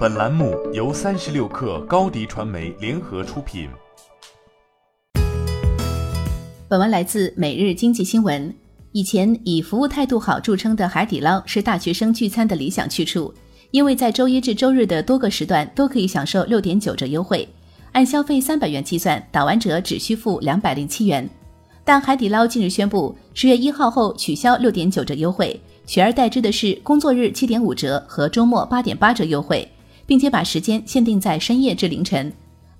本栏目由三十六氪高低传媒联合出品。本文来自每日经济新闻。以前以服务态度好著称的海底捞是大学生聚餐的理想去处，因为在周一至周日的多个时段都可以享受六点九折优惠，按消费三百元计算，打完折只需付两百零七元。但海底捞近日宣布，十月一号后取消六点九折优惠，取而代之的是工作日七点五折和周末八点八折优惠。并且把时间限定在深夜至凌晨，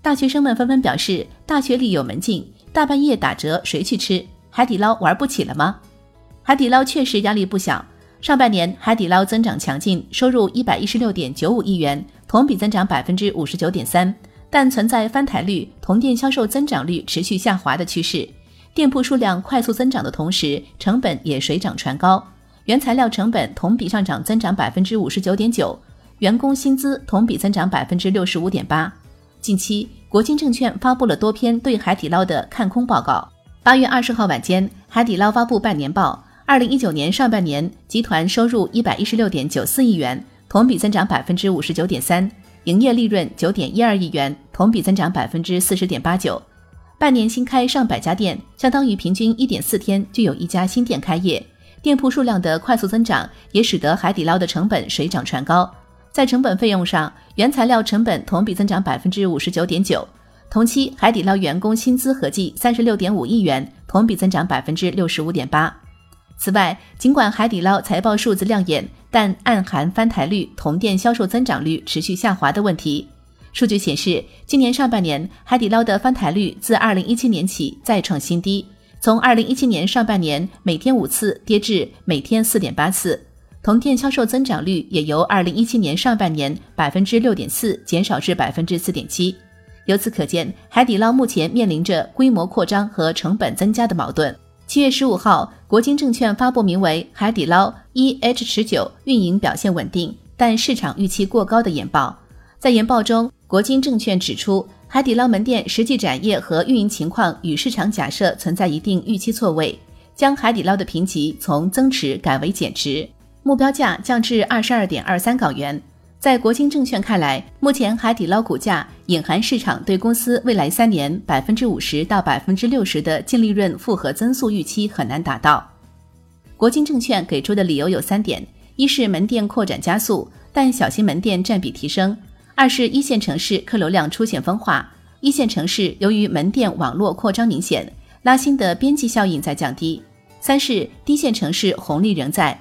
大学生们纷纷表示，大学里有门禁，大半夜打折谁去吃？海底捞玩不起了吗？海底捞确实压力不小，上半年海底捞增长强劲，收入一百一十六点九五亿元，同比增长百分之五十九点三，但存在翻台率、同店销售增长率持续下滑的趋势，店铺数量快速增长的同时，成本也水涨船高，原材料成本同比上涨增长百分之五十九点九。员工薪资同比增长百分之六十五点八。近期，国金证券发布了多篇对海底捞的看空报告。八月二十号晚间，海底捞发布半年报，二零一九年上半年集团收入一百一十六点九四亿元，同比增长百分之五十九点三，营业利润九点一二亿元，同比增长百分之四十点八九。半年新开上百家店，相当于平均一点四天就有一家新店开业。店铺数量的快速增长，也使得海底捞的成本水涨船高。在成本费用上，原材料成本同比增长百分之五十九点九。同期，海底捞员工薪资合计三十六点五亿元，同比增长百分之六十五点八。此外，尽管海底捞财报数字亮眼，但暗含翻台率、同店销售增长率持续下滑的问题。数据显示，今年上半年海底捞的翻台率自二零一七年起再创新低，从二零一七年上半年每天五次跌至每天四点八次。同店销售增长率也由二零一七年上半年百分之六点四减少至百分之四点七。由此可见，海底捞目前面临着规模扩张和成本增加的矛盾。七月十五号，国金证券发布名为《海底捞 E H 持久运营表现稳定，但市场预期过高》的研报。在研报中，国金证券指出，海底捞门店实际展业和运营情况与市场假设存在一定预期错位，将海底捞的评级从增持改为减持。目标价降至二十二点二三港元。在国金证券看来，目前海底捞股价隐含市场对公司未来三年百分之五十到百分之六十的净利润复合增速预期很难达到。国金证券给出的理由有三点：一是门店扩展加速，但小型门店占比提升；二是一线城市客流量出现分化，一线城市由于门店网络扩张明显，拉新的边际效应在降低；三是低线城市红利仍在。